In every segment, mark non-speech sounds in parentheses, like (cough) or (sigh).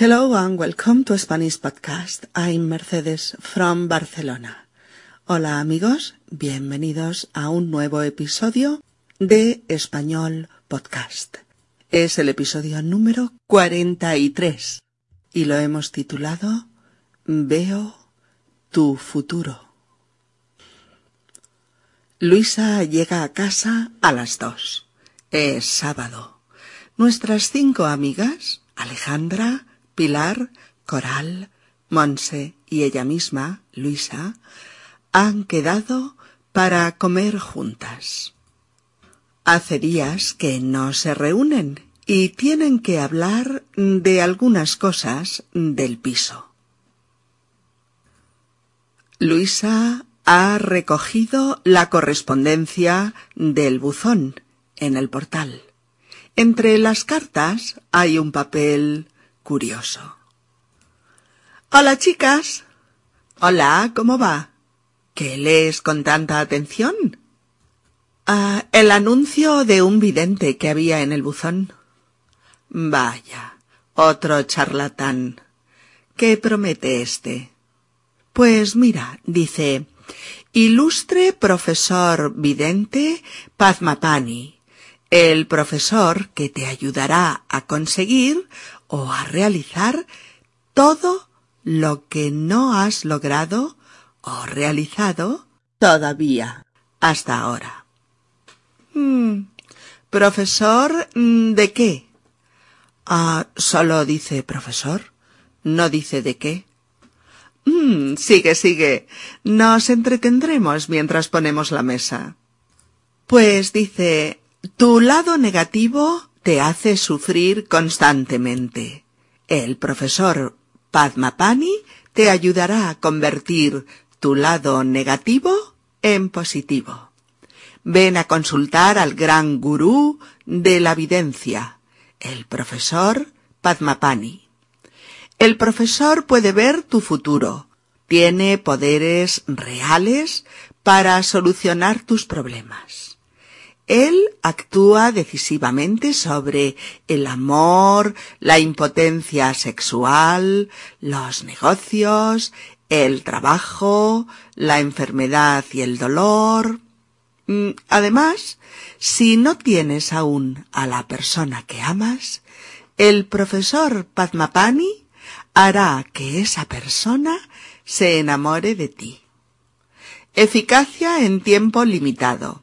Hello and welcome to Spanish Podcast. I'm Mercedes from Barcelona. Hola amigos, bienvenidos a un nuevo episodio de Español Podcast. Es el episodio número 43 y lo hemos titulado Veo tu futuro. Luisa llega a casa a las dos. Es sábado. Nuestras cinco amigas, Alejandra, Pilar, Coral, Monse y ella misma, Luisa, han quedado para comer juntas. Hace días que no se reúnen y tienen que hablar de algunas cosas del piso. Luisa ha recogido la correspondencia del buzón en el portal. Entre las cartas hay un papel curioso. Hola, chicas. Hola, ¿cómo va? ¿Qué lees con tanta atención? Ah, el anuncio de un vidente que había en el buzón. Vaya, otro charlatán. ¿Qué promete este? Pues mira, dice, Ilustre profesor vidente Padmapani, el profesor que te ayudará a conseguir o a realizar todo lo que no has logrado o realizado todavía hasta ahora. Hmm, ¿Profesor mm, de qué? Ah, solo dice profesor, no dice de qué. Mm, sigue, sigue. Nos entretendremos mientras ponemos la mesa. Pues dice, tu lado negativo te hace sufrir constantemente. El profesor Padmapani te ayudará a convertir tu lado negativo en positivo. Ven a consultar al gran gurú de la videncia, el profesor Padmapani. El profesor puede ver tu futuro. Tiene poderes reales para solucionar tus problemas. Él actúa decisivamente sobre el amor, la impotencia sexual, los negocios, el trabajo, la enfermedad y el dolor. Mm, además, si no tienes aún a la persona que amas, el profesor Padmapani hará que esa persona se enamore de ti. Eficacia en tiempo limitado.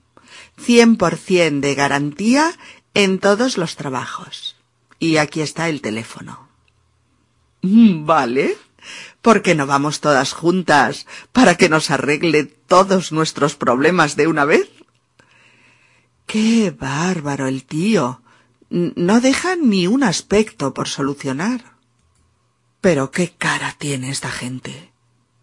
100% de garantía en todos los trabajos. Y aquí está el teléfono. Mm, vale. ¿Por qué no vamos todas juntas para que nos arregle todos nuestros problemas de una vez? Qué bárbaro el tío. No deja ni un aspecto por solucionar. Pero qué cara tiene esta gente.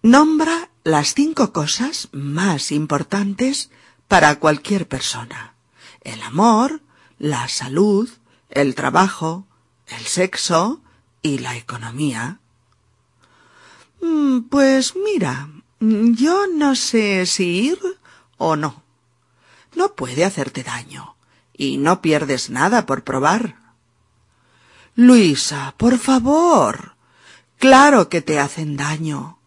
Nombra las cinco cosas más importantes para cualquier persona. El amor, la salud, el trabajo, el sexo y la economía. Mm, pues mira, yo no sé si ir o no. No puede hacerte daño y no pierdes nada por probar. Luisa, por favor. Claro que te hacen daño.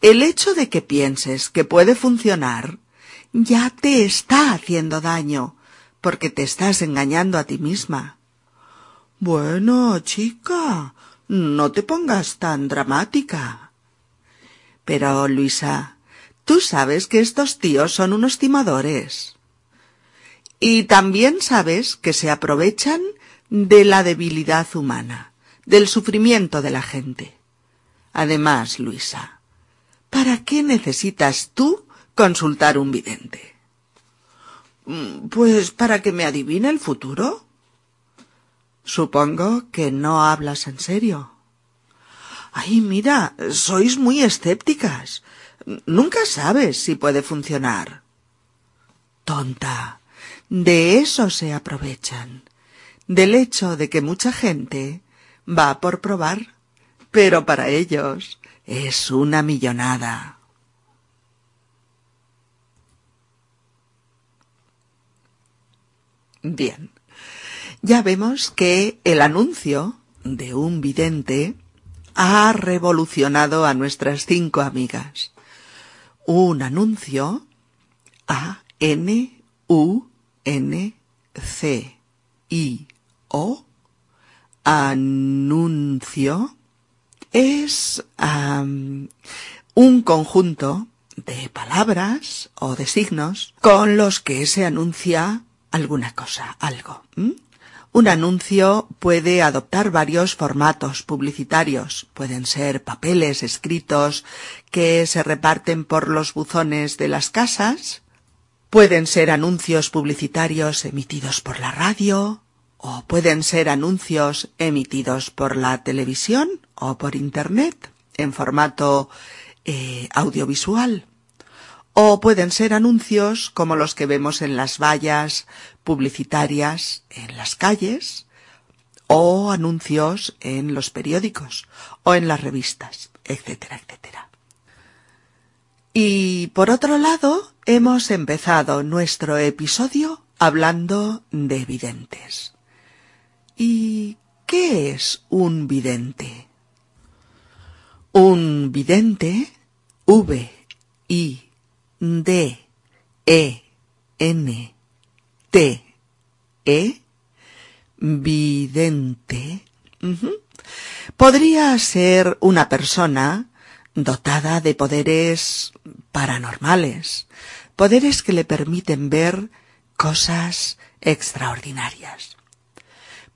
El hecho de que pienses que puede funcionar ya te está haciendo daño, porque te estás engañando a ti misma. Bueno, chica, no te pongas tan dramática. Pero, Luisa, tú sabes que estos tíos son unos timadores. Y también sabes que se aprovechan de la debilidad humana del sufrimiento de la gente. Además, Luisa, ¿para qué necesitas tú consultar un vidente? Mm, pues para que me adivine el futuro. Supongo que no hablas en serio. Ay, mira, sois muy escépticas. Nunca sabes si puede funcionar. Tonta. De eso se aprovechan. Del hecho de que mucha gente va por probar, pero para ellos es una millonada. Bien, ya vemos que el anuncio de un vidente ha revolucionado a nuestras cinco amigas. Un anuncio A N U N C I O anuncio es un conjunto de palabras o de signos con los que se anuncia alguna cosa, algo. Un anuncio puede adoptar varios formatos publicitarios. Pueden ser papeles escritos que se reparten por los buzones de las casas. Pueden ser anuncios publicitarios emitidos por la radio. O pueden ser anuncios emitidos por la televisión o por Internet en formato eh, audiovisual. O pueden ser anuncios como los que vemos en las vallas publicitarias en las calles, o anuncios en los periódicos, o en las revistas, etcétera, etcétera. Y por otro lado, hemos empezado nuestro episodio hablando de videntes. ¿Y qué es un vidente? Un vidente, V, I, D, E, N, T, E, vidente, podría ser una persona dotada de poderes paranormales, poderes que le permiten ver cosas extraordinarias.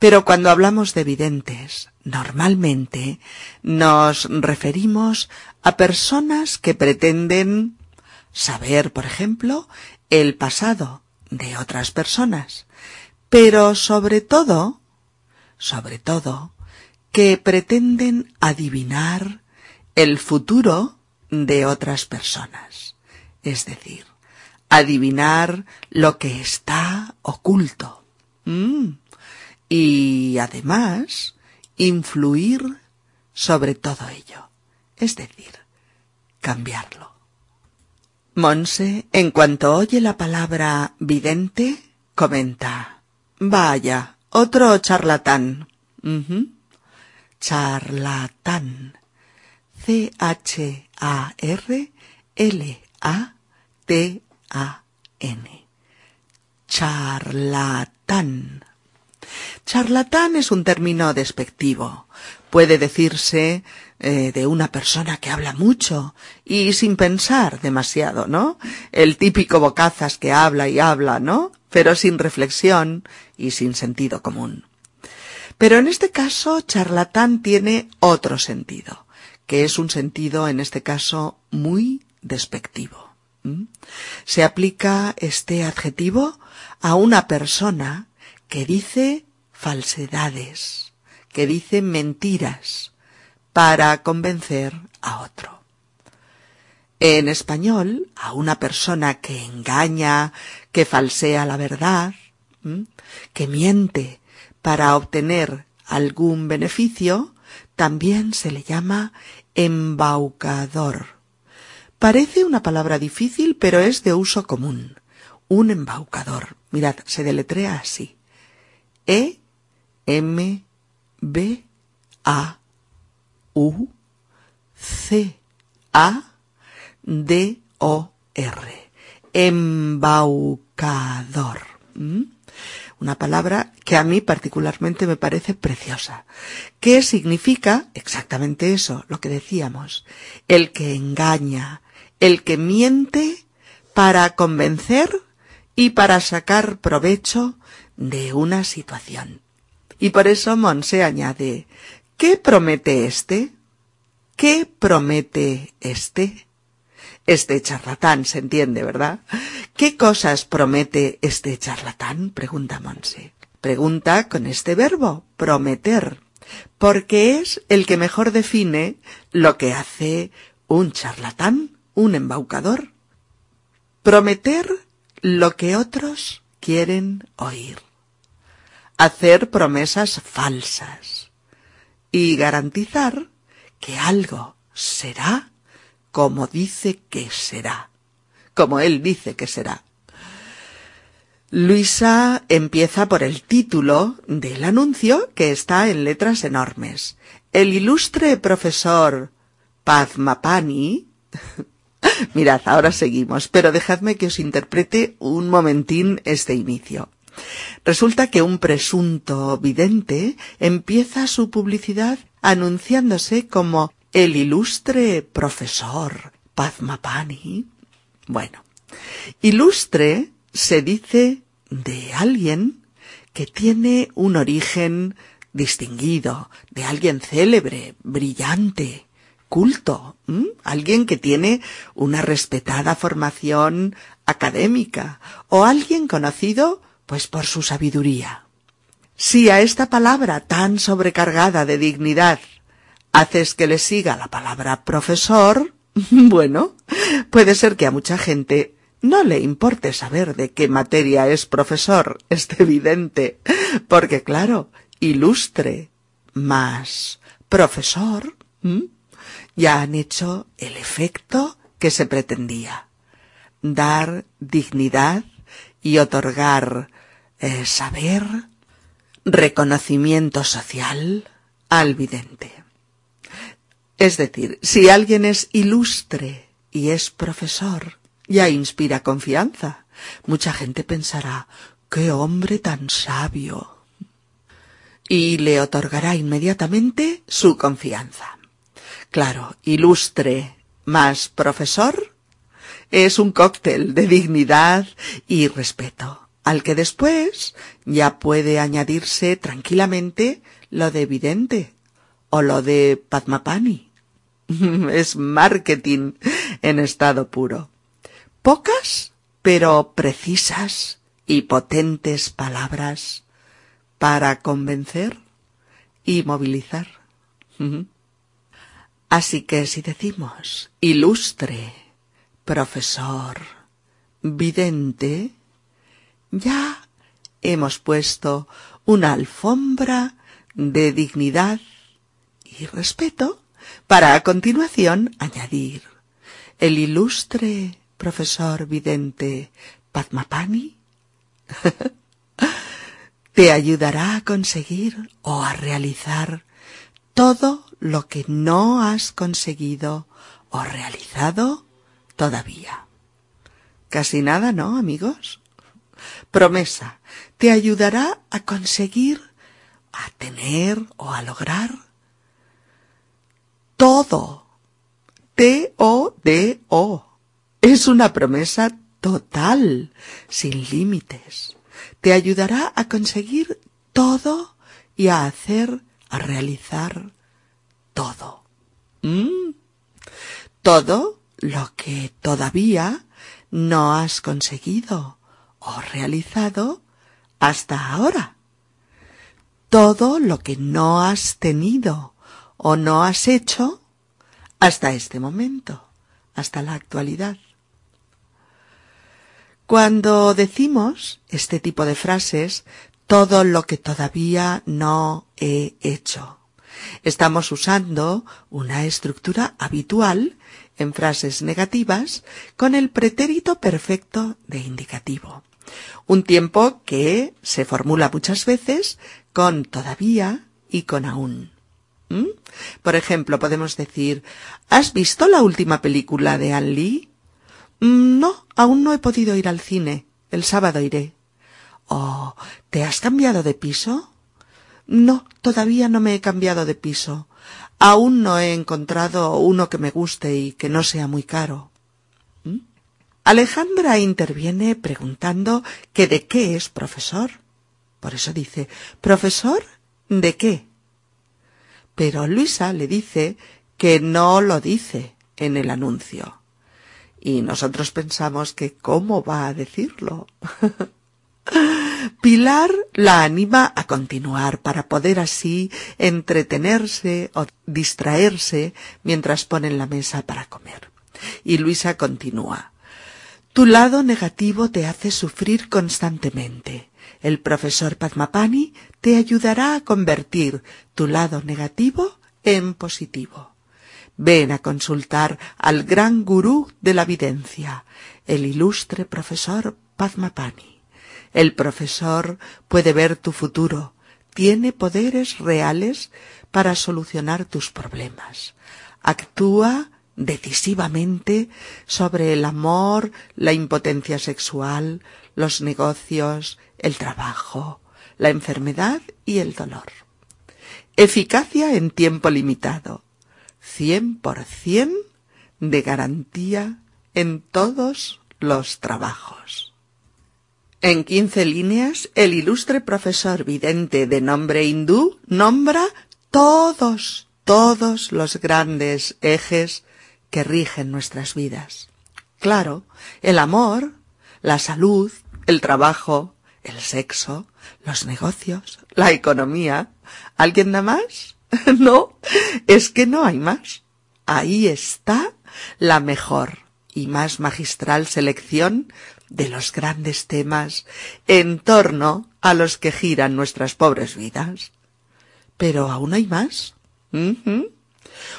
Pero cuando hablamos de videntes, normalmente nos referimos a personas que pretenden saber, por ejemplo, el pasado de otras personas, pero sobre todo, sobre todo, que pretenden adivinar el futuro de otras personas, es decir, adivinar lo que está oculto. Mm. Y además, influir sobre todo ello, es decir, cambiarlo. Monse, en cuanto oye la palabra vidente, comenta, vaya, otro charlatán. Charlatán. C-H-A-R-L-A-T-A-N. Charlatán. Charlatán es un término despectivo. Puede decirse eh, de una persona que habla mucho y sin pensar demasiado, ¿no? El típico bocazas que habla y habla, ¿no? Pero sin reflexión y sin sentido común. Pero en este caso, charlatán tiene otro sentido, que es un sentido, en este caso, muy despectivo. Se aplica este adjetivo a una persona que dice falsedades, que dice mentiras, para convencer a otro. En español, a una persona que engaña, que falsea la verdad, que miente para obtener algún beneficio, también se le llama embaucador. Parece una palabra difícil, pero es de uso común. Un embaucador. Mirad, se deletrea así. E M B A U C A D O R. Embaucador. ¿Mm? Una palabra que a mí particularmente me parece preciosa. ¿Qué significa exactamente eso, lo que decíamos? El que engaña, el que miente para convencer y para sacar provecho de una situación. Y por eso Monse añade, ¿Qué promete este? ¿Qué promete este? Este charlatán, se entiende, ¿verdad? ¿Qué cosas promete este charlatán? pregunta Monse. Pregunta con este verbo, prometer, porque es el que mejor define lo que hace un charlatán, un embaucador. Prometer lo que otros quieren oír. Hacer promesas falsas y garantizar que algo será como dice que será, como él dice que será. Luisa empieza por el título del anuncio que está en letras enormes. El ilustre profesor Padmapani. (laughs) Mirad, ahora seguimos, pero dejadme que os interprete un momentín este inicio. Resulta que un presunto vidente empieza su publicidad anunciándose como el ilustre profesor Padmapani. Bueno, ilustre se dice de alguien que tiene un origen distinguido, de alguien célebre, brillante, culto, alguien que tiene una respetada formación académica o alguien conocido pues por su sabiduría. Si a esta palabra tan sobrecargada de dignidad haces que le siga la palabra profesor, (laughs) bueno, puede ser que a mucha gente no le importe saber de qué materia es profesor, es evidente, porque claro, ilustre más profesor, ya han hecho el efecto que se pretendía, dar dignidad y otorgar eh, saber, reconocimiento social al vidente. Es decir, si alguien es ilustre y es profesor, ya inspira confianza. Mucha gente pensará, qué hombre tan sabio. Y le otorgará inmediatamente su confianza. Claro, ilustre más profesor es un cóctel de dignidad y respeto, al que después ya puede añadirse tranquilamente lo de evidente o lo de Padmapani. (laughs) es marketing en estado puro. Pocas, pero precisas y potentes palabras para convencer y movilizar. (laughs) Así que si decimos ilustre, profesor, vidente, ya hemos puesto una alfombra de dignidad y respeto para a continuación añadir el ilustre profesor vidente Padmapani (laughs) te ayudará a conseguir o a realizar todo lo que no has conseguido o realizado todavía. Casi nada, ¿no, amigos? Promesa, te ayudará a conseguir, a tener o a lograr todo. T-O-D-O. Es una promesa total, sin límites. Te ayudará a conseguir todo y a hacer, a realizar todo. ¿Mm? Todo lo que todavía no has conseguido o realizado hasta ahora. Todo lo que no has tenido o no has hecho hasta este momento, hasta la actualidad. Cuando decimos este tipo de frases, todo lo que todavía no he hecho, estamos usando una estructura habitual en frases negativas con el pretérito perfecto de indicativo. Un tiempo que se formula muchas veces con todavía y con aún. ¿Mm? Por ejemplo, podemos decir, ¿has visto la última película de Anne Lee? Mm, no, aún no he podido ir al cine. El sábado iré. Oh, ¿te has cambiado de piso? No, todavía no me he cambiado de piso. Aún no he encontrado uno que me guste y que no sea muy caro. Alejandra interviene preguntando que de qué es profesor. Por eso dice, ¿profesor de qué? Pero Luisa le dice que no lo dice en el anuncio. Y nosotros pensamos que cómo va a decirlo. (laughs) Pilar la anima a continuar para poder así entretenerse o distraerse mientras ponen la mesa para comer. Y Luisa continúa. Tu lado negativo te hace sufrir constantemente. El profesor Padmapani te ayudará a convertir tu lado negativo en positivo. Ven a consultar al gran gurú de la videncia, el ilustre profesor Padmapani. El profesor puede ver tu futuro, tiene poderes reales para solucionar tus problemas. Actúa decisivamente sobre el amor, la impotencia sexual, los negocios, el trabajo, la enfermedad y el dolor. Eficacia en tiempo limitado. 100% de garantía en todos los trabajos. En quince líneas, el ilustre profesor vidente de nombre hindú nombra todos, todos los grandes ejes que rigen nuestras vidas. Claro, el amor, la salud, el trabajo, el sexo, los negocios, la economía. ¿Alguien da más? (laughs) no, es que no hay más. Ahí está la mejor y más magistral selección de los grandes temas en torno a los que giran nuestras pobres vidas. Pero aún hay más.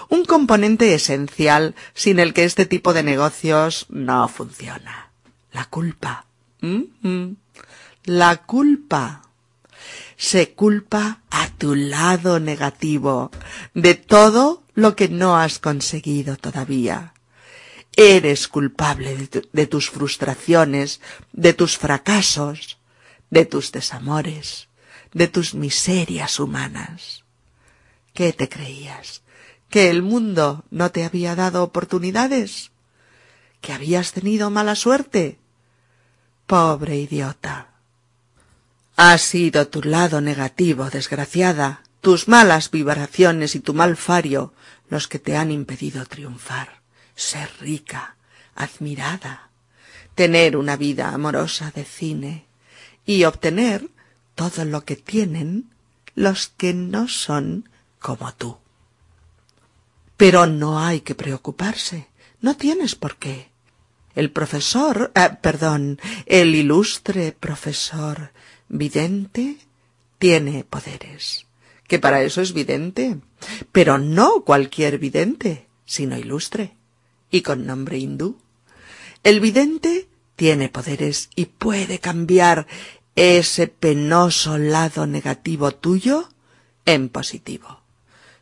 Un componente esencial sin el que este tipo de negocios no funciona. La culpa. La culpa. Se culpa a tu lado negativo de todo lo que no has conseguido todavía. Eres culpable de, de, tus frustraciones, de tus fracasos, de tus desamores, de tus miserias humanas. ¿Qué te creías? ¿Que el mundo no te había dado oportunidades? ¿Que habías tenido mala suerte? Pobre idiota. Ha sido tu lado negativo, desgraciada, tus malas vibraciones y tu mal fario los que te han impedido triunfar, ser rica, admirada, tener una vida amorosa de cine y obtener todo lo que tienen los que no son como tú. Pero no hay que preocuparse, no tienes por qué. El profesor, eh, perdón, el ilustre profesor vidente tiene poderes, que para eso es vidente, pero no cualquier vidente, sino ilustre, y con nombre hindú. El vidente tiene poderes y puede cambiar ese penoso lado negativo tuyo en positivo.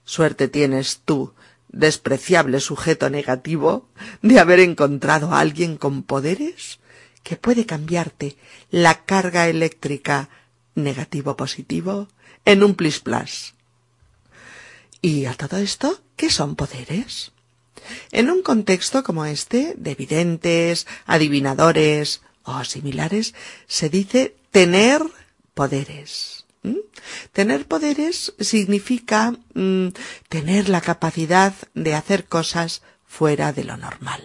Suerte tienes tú despreciable sujeto negativo de haber encontrado a alguien con poderes que puede cambiarte la carga eléctrica negativo-positivo en un plis plas. ¿Y a todo esto qué son poderes? En un contexto como este, de videntes, adivinadores o similares, se dice tener poderes. ¿Mm? Tener poderes significa mm, tener la capacidad de hacer cosas fuera de lo normal.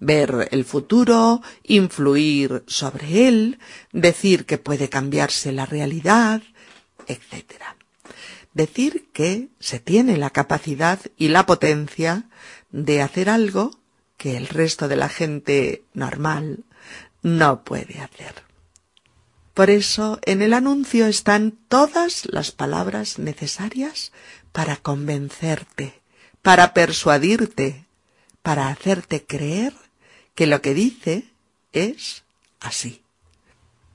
Ver el futuro, influir sobre él, decir que puede cambiarse la realidad, etc. Decir que se tiene la capacidad y la potencia de hacer algo que el resto de la gente normal no puede hacer. Por eso en el anuncio están todas las palabras necesarias para convencerte, para persuadirte, para hacerte creer que lo que dice es así.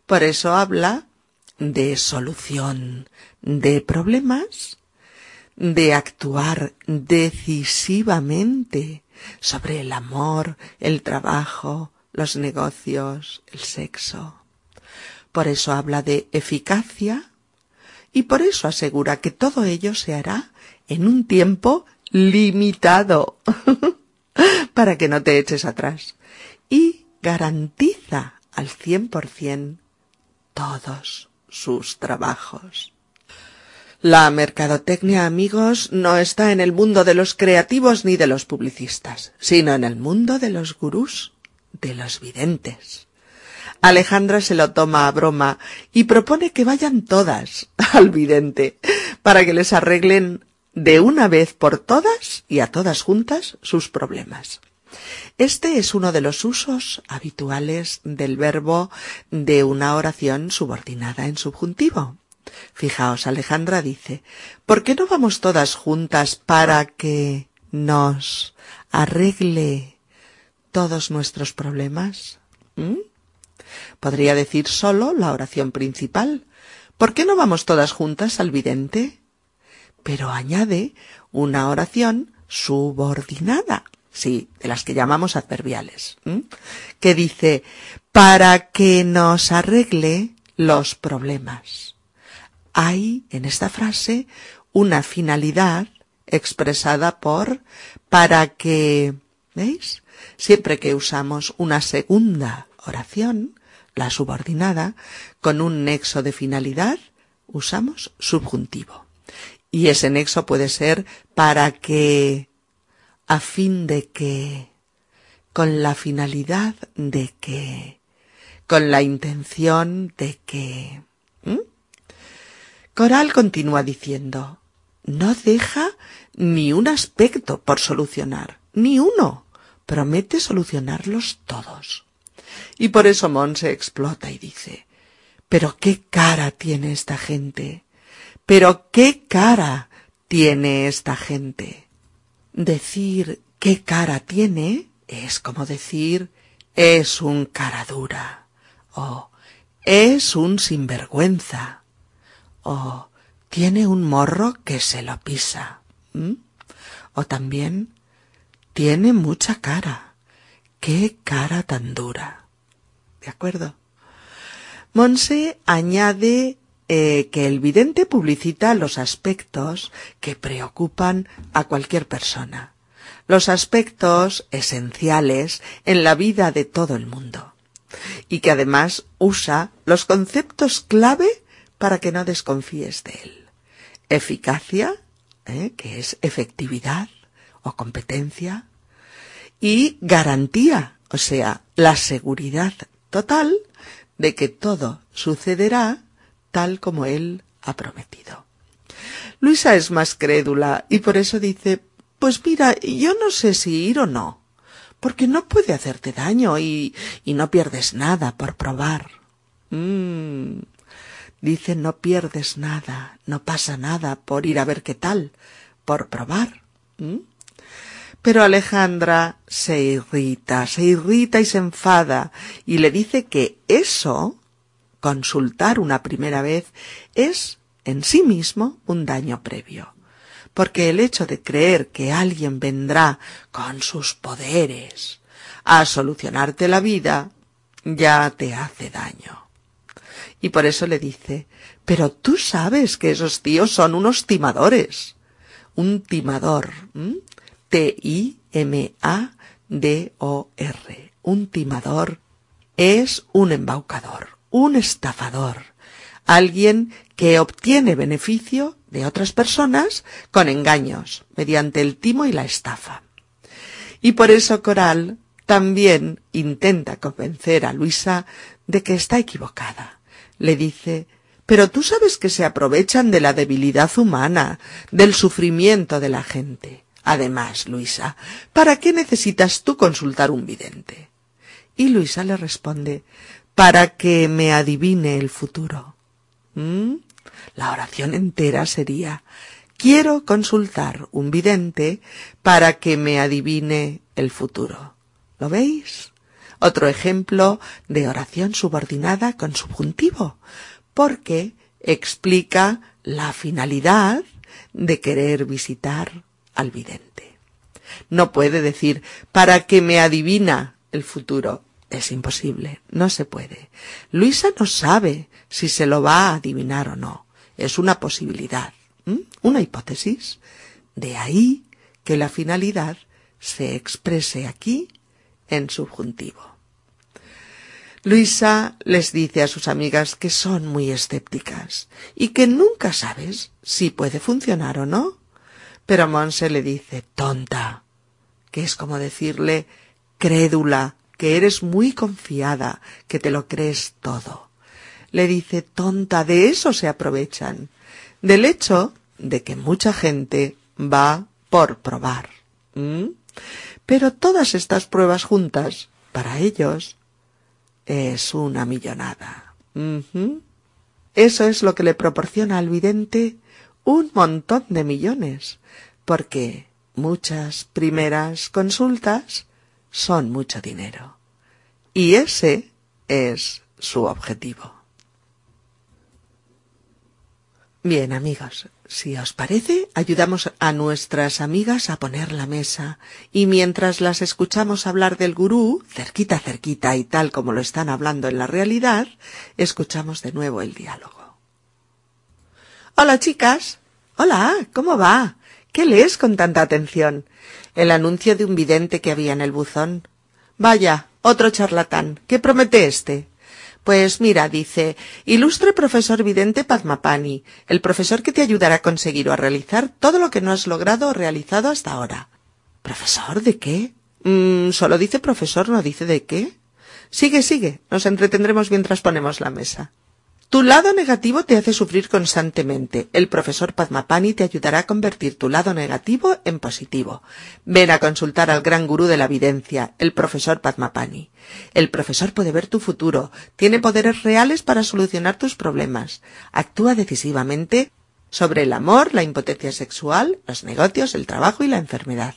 Por eso habla de solución de problemas, de actuar decisivamente sobre el amor, el trabajo, los negocios, el sexo. Por eso habla de eficacia y por eso asegura que todo ello se hará en un tiempo limitado (laughs) para que no te eches atrás y garantiza al cien por cien todos sus trabajos. La mercadotecnia, amigos, no está en el mundo de los creativos ni de los publicistas, sino en el mundo de los gurús, de los videntes. Alejandra se lo toma a broma y propone que vayan todas (laughs) al vidente para que les arreglen de una vez por todas y a todas juntas sus problemas. Este es uno de los usos habituales del verbo de una oración subordinada en subjuntivo. Fijaos, Alejandra dice, ¿por qué no vamos todas juntas para que nos arregle todos nuestros problemas? ¿Mm? Podría decir solo la oración principal. ¿Por qué no vamos todas juntas al vidente? Pero añade una oración subordinada, sí, de las que llamamos adverbiales, que dice, para que nos arregle los problemas. Hay en esta frase una finalidad expresada por para que, ¿veis? Siempre que usamos una segunda oración, la subordinada, con un nexo de finalidad, usamos subjuntivo. Y ese nexo puede ser para que, a fin de que, con la finalidad de que, con la intención de que. Coral continúa diciendo, no deja ni un aspecto por solucionar, ni uno. Promete solucionarlos todos. Y por eso Monse explota y dice, pero qué cara tiene esta gente. Pero qué cara tiene esta gente. Decir qué cara tiene es como decir es un cara dura o es un sinvergüenza o tiene un morro que se lo pisa o también tiene mucha cara. Qué cara tan dura. ¿De acuerdo? Monse añade eh, que el vidente publicita los aspectos que preocupan a cualquier persona, los aspectos esenciales en la vida de todo el mundo, y que además usa los conceptos clave para que no desconfíes de él. Eficacia, eh, que es efectividad o competencia, y garantía, o sea, la seguridad total de que todo sucederá tal como él ha prometido. Luisa es más crédula y por eso dice, pues mira, yo no sé si ir o no, porque no puede hacerte daño y, y no pierdes nada por probar. Mm. Dice, no pierdes nada, no pasa nada por ir a ver qué tal, por probar. ¿Mm? Pero Alejandra se irrita, se irrita y se enfada y le dice que eso consultar una primera vez es en sí mismo un daño previo, porque el hecho de creer que alguien vendrá con sus poderes a solucionarte la vida ya te hace daño. Y por eso le dice, pero tú sabes que esos tíos son unos timadores. Un timador. T-I-M-A-D-O-R. Un timador es un embaucador un estafador, alguien que obtiene beneficio de otras personas con engaños, mediante el timo y la estafa. Y por eso Coral también intenta convencer a Luisa de que está equivocada. Le dice pero tú sabes que se aprovechan de la debilidad humana, del sufrimiento de la gente. Además, Luisa, ¿para qué necesitas tú consultar un vidente? Y Luisa le responde para que me adivine el futuro. ¿Mm? La oración entera sería quiero consultar un vidente para que me adivine el futuro. ¿Lo veis? Otro ejemplo de oración subordinada con subjuntivo, porque explica la finalidad de querer visitar al vidente. No puede decir para que me adivina el futuro. Es imposible, no se puede. Luisa no sabe si se lo va a adivinar o no. Es una posibilidad, una hipótesis. De ahí que la finalidad se exprese aquí en subjuntivo. Luisa les dice a sus amigas que son muy escépticas y que nunca sabes si puede funcionar o no. Pero Monse le dice tonta, que es como decirle crédula, que eres muy confiada, que te lo crees todo. Le dice, tonta, de eso se aprovechan, del hecho de que mucha gente va por probar. Pero todas estas pruebas juntas, para ellos, es una millonada. Eso es lo que le proporciona al vidente un montón de millones, porque muchas primeras consultas son mucho dinero. Y ese es su objetivo. Bien, amigos, si os parece, ayudamos a nuestras amigas a poner la mesa y mientras las escuchamos hablar del gurú, cerquita, cerquita y tal como lo están hablando en la realidad, escuchamos de nuevo el diálogo. Hola, chicas. Hola, ¿cómo va? ¿Qué lees con tanta atención? El anuncio de un vidente que había en el buzón. Vaya, otro charlatán. ¿Qué promete este? Pues mira, dice, ilustre profesor vidente Padmapani, el profesor que te ayudará a conseguir o a realizar todo lo que no has logrado o realizado hasta ahora. ¿Profesor de qué? Mm, solo dice profesor, no dice de qué. Sigue, sigue, nos entretendremos mientras ponemos la mesa. Tu lado negativo te hace sufrir constantemente. El profesor Padmapani te ayudará a convertir tu lado negativo en positivo. Ven a consultar al gran gurú de la evidencia, el profesor Padmapani. El profesor puede ver tu futuro, tiene poderes reales para solucionar tus problemas. Actúa decisivamente sobre el amor, la impotencia sexual, los negocios, el trabajo y la enfermedad.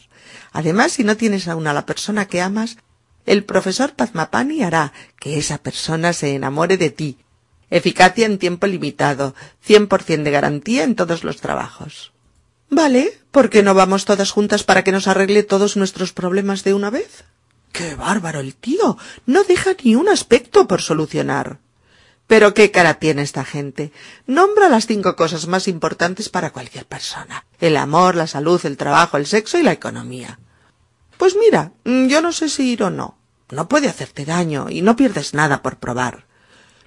Además, si no tienes aún a la persona que amas, el profesor Padmapani hará que esa persona se enamore de ti Eficacia en tiempo limitado, cien por cien de garantía en todos los trabajos. Vale, ¿por qué no vamos todas juntas para que nos arregle todos nuestros problemas de una vez? ¡Qué bárbaro el tío! No deja ni un aspecto por solucionar. Pero qué cara tiene esta gente. Nombra las cinco cosas más importantes para cualquier persona. El amor, la salud, el trabajo, el sexo y la economía. Pues mira, yo no sé si ir o no. No puede hacerte daño y no pierdes nada por probar.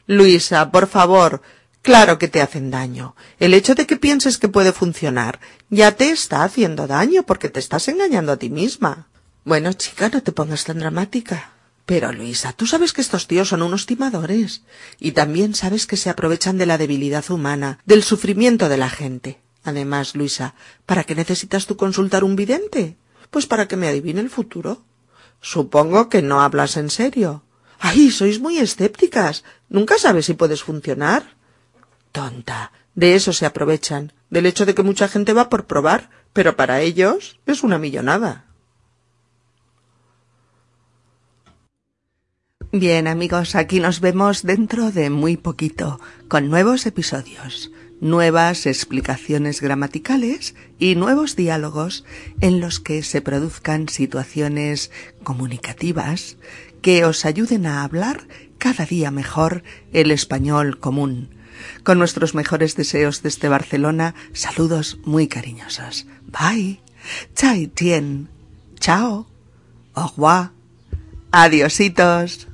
Luisa, por favor. Claro que te hacen daño. El hecho de que pienses que puede funcionar ya te está haciendo daño porque te estás engañando a ti misma. Bueno, chica, no te pongas tan dramática. Pero, Luisa, tú sabes que estos tíos son unos timadores. Y también sabes que se aprovechan de la debilidad humana, del sufrimiento de la gente. Además, Luisa, ¿para qué necesitas tú consultar un vidente? Pues para que me adivine el futuro. Supongo que no hablas en serio. ¡Ay, sois muy escépticas! Nunca sabes si puedes funcionar. Tonta. De eso se aprovechan, del hecho de que mucha gente va por probar, pero para ellos es una millonada. Bien amigos, aquí nos vemos dentro de muy poquito, con nuevos episodios, nuevas explicaciones gramaticales y nuevos diálogos en los que se produzcan situaciones comunicativas que os ayuden a hablar cada día mejor el español común. Con nuestros mejores deseos desde Barcelona, saludos muy cariñosos. Bye. Chai tien. Chao. Au revoir. Adiositos.